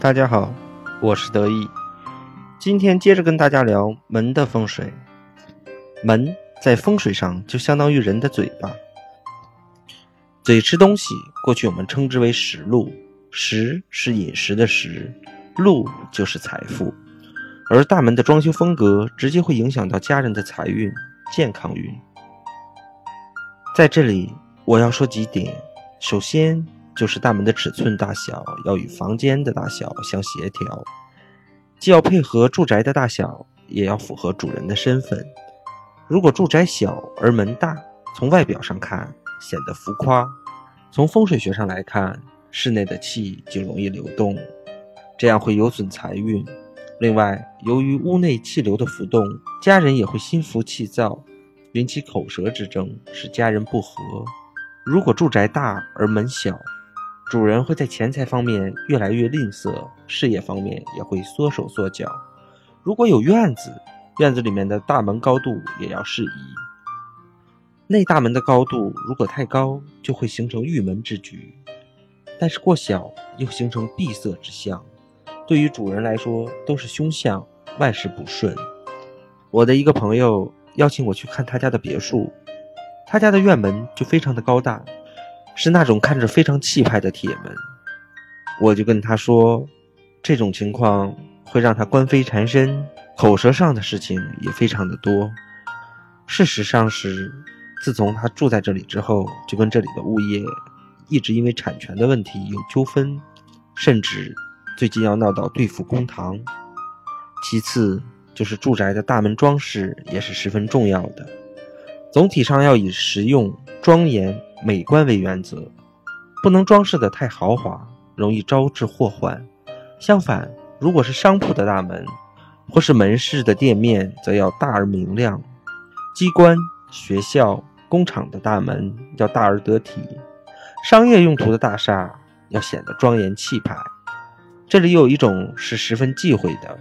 大家好，我是得意。今天接着跟大家聊门的风水。门在风水上就相当于人的嘴巴，嘴吃东西，过去我们称之为食禄，食是饮食的食，禄就是财富。而大门的装修风格直接会影响到家人的财运、健康运。在这里，我要说几点。首先。就是大门的尺寸大小要与房间的大小相协调，既要配合住宅的大小，也要符合主人的身份。如果住宅小而门大，从外表上看显得浮夸；从风水学上来看，室内的气就容易流动，这样会有损财运。另外，由于屋内气流的浮动，家人也会心浮气躁，引起口舌之争，使家人不和。如果住宅大而门小，主人会在钱财方面越来越吝啬，事业方面也会缩手缩脚。如果有院子，院子里面的大门高度也要适宜。内大门的高度如果太高，就会形成玉门之局；但是过小又形成闭塞之象，对于主人来说都是凶相，万事不顺。我的一个朋友邀请我去看他家的别墅，他家的院门就非常的高大。是那种看着非常气派的铁门，我就跟他说，这种情况会让他官非缠身，口舌上的事情也非常的多。事实上是，自从他住在这里之后，就跟这里的物业一直因为产权的问题有纠纷，甚至最近要闹到对付公堂。其次就是住宅的大门装饰也是十分重要的，总体上要以实用、庄严。美观为原则，不能装饰的太豪华，容易招致祸患。相反，如果是商铺的大门，或是门市的店面，则要大而明亮；机关、学校、工厂的大门要大而得体；商业用途的大厦要显得庄严气派。这里有一种是十分忌讳的，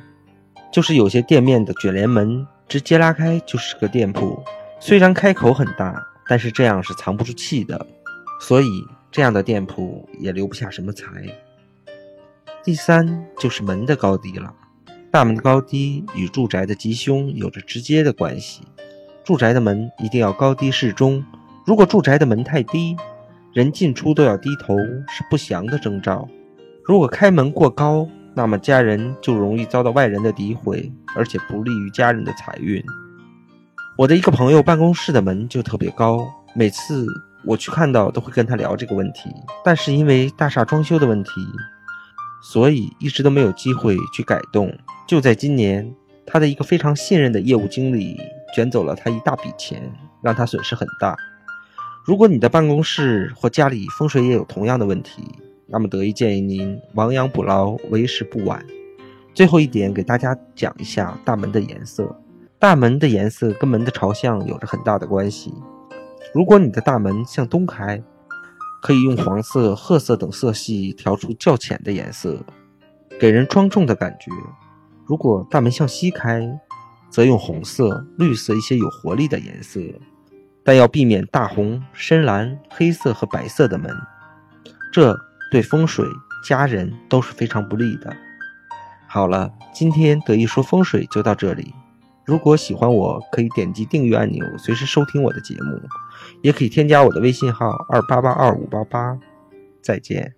就是有些店面的卷帘门直接拉开就是个店铺，虽然开口很大。但是这样是藏不住气的，所以这样的店铺也留不下什么财。第三就是门的高低了，大门的高低与住宅的吉凶有着直接的关系。住宅的门一定要高低适中，如果住宅的门太低，人进出都要低头，是不祥的征兆。如果开门过高，那么家人就容易遭到外人的诋毁，而且不利于家人的财运。我的一个朋友办公室的门就特别高，每次我去看到都会跟他聊这个问题，但是因为大厦装修的问题，所以一直都没有机会去改动。就在今年，他的一个非常信任的业务经理卷走了他一大笔钱，让他损失很大。如果你的办公室或家里风水也有同样的问题，那么得意建议您亡羊补牢，为时不晚。最后一点，给大家讲一下大门的颜色。大门的颜色跟门的朝向有着很大的关系。如果你的大门向东开，可以用黄色、褐色等色系调出较浅的颜色，给人庄重的感觉。如果大门向西开，则用红色、绿色一些有活力的颜色，但要避免大红、深蓝、黑色和白色的门，这对风水、家人都是非常不利的。好了，今天得意说风水就到这里。如果喜欢我，可以点击订阅按钮，随时收听我的节目，也可以添加我的微信号二八八二五八八。再见。